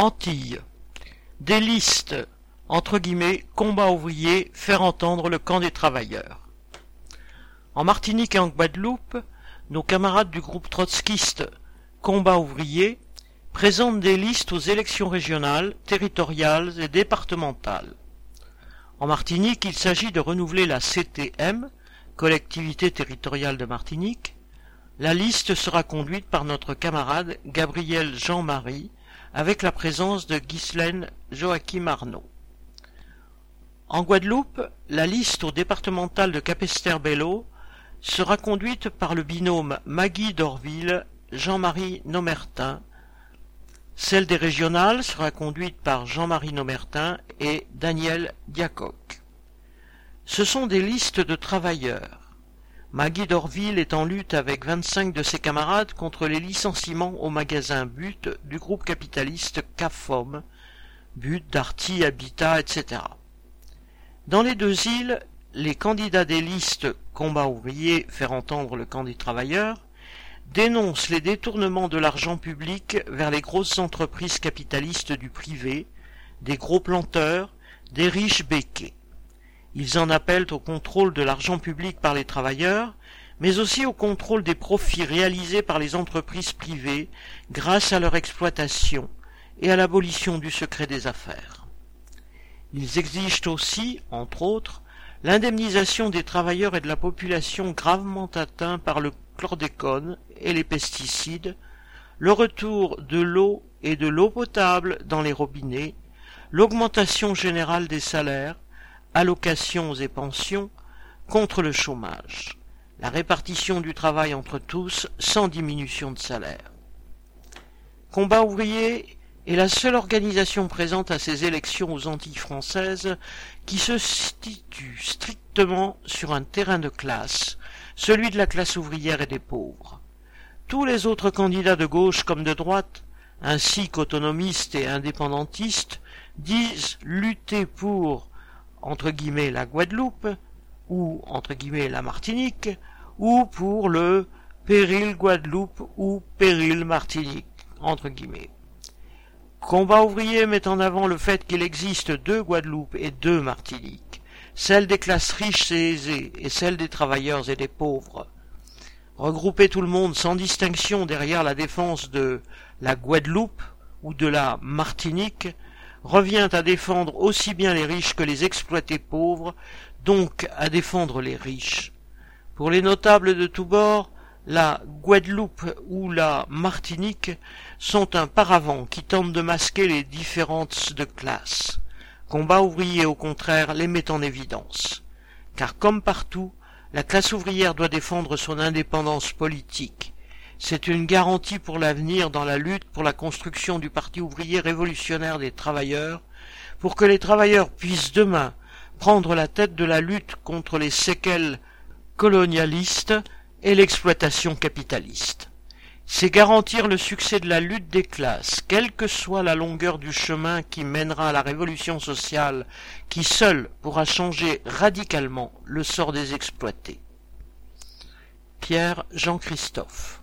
Antilles. Des listes, entre guillemets, combat ouvrier, faire entendre le camp des travailleurs. En Martinique et en Guadeloupe, nos camarades du groupe trotskiste Combat ouvrier présentent des listes aux élections régionales, territoriales et départementales. En Martinique, il s'agit de renouveler la CTM, Collectivité territoriale de Martinique. La liste sera conduite par notre camarade Gabriel Jean-Marie, avec la présence de Ghislaine Joachim Arnaud. En Guadeloupe, la liste au départemental de Capesterre-Bello sera conduite par le binôme Maggie d'Orville, Jean-Marie Nomertin. Celle des régionales sera conduite par Jean-Marie Nomertin et Daniel Diacoc. Ce sont des listes de travailleurs. Maggie d'Orville est en lutte avec vingt-cinq de ses camarades contre les licenciements au magasin But du groupe capitaliste CAFOM, But, Darty, Habitat, etc. Dans les deux îles, les candidats des listes Combat ouvrier, faire entendre le camp des travailleurs, dénoncent les détournements de l'argent public vers les grosses entreprises capitalistes du privé, des gros planteurs, des riches béquets. Ils en appellent au contrôle de l'argent public par les travailleurs, mais aussi au contrôle des profits réalisés par les entreprises privées grâce à leur exploitation et à l'abolition du secret des affaires. Ils exigent aussi, entre autres, l'indemnisation des travailleurs et de la population gravement atteints par le chlordécone et les pesticides, le retour de l'eau et de l'eau potable dans les robinets, l'augmentation générale des salaires, allocations et pensions, contre le chômage, la répartition du travail entre tous sans diminution de salaire. Combat ouvrier est la seule organisation présente à ces élections aux Antilles françaises qui se situe strictement sur un terrain de classe, celui de la classe ouvrière et des pauvres. Tous les autres candidats de gauche comme de droite, ainsi qu'autonomistes et indépendantistes, disent lutter pour entre guillemets la Guadeloupe, ou entre guillemets la Martinique, ou pour le péril Guadeloupe ou péril Martinique, entre guillemets. Combat ouvrier met en avant le fait qu'il existe deux Guadeloupe et deux Martinique, celle des classes riches et aisées et celle des travailleurs et des pauvres. Regrouper tout le monde sans distinction derrière la défense de la Guadeloupe ou de la Martinique revient à défendre aussi bien les riches que les exploités pauvres, donc à défendre les riches. Pour les notables de tous bords, la Guadeloupe ou la Martinique sont un paravent qui tente de masquer les différences de classe. Combat ouvrier, au contraire, les met en évidence. Car comme partout, la classe ouvrière doit défendre son indépendance politique, c'est une garantie pour l'avenir dans la lutte pour la construction du Parti ouvrier révolutionnaire des travailleurs, pour que les travailleurs puissent demain prendre la tête de la lutte contre les séquelles colonialistes et l'exploitation capitaliste. C'est garantir le succès de la lutte des classes, quelle que soit la longueur du chemin qui mènera à la révolution sociale, qui seule pourra changer radicalement le sort des exploités. Pierre Jean-Christophe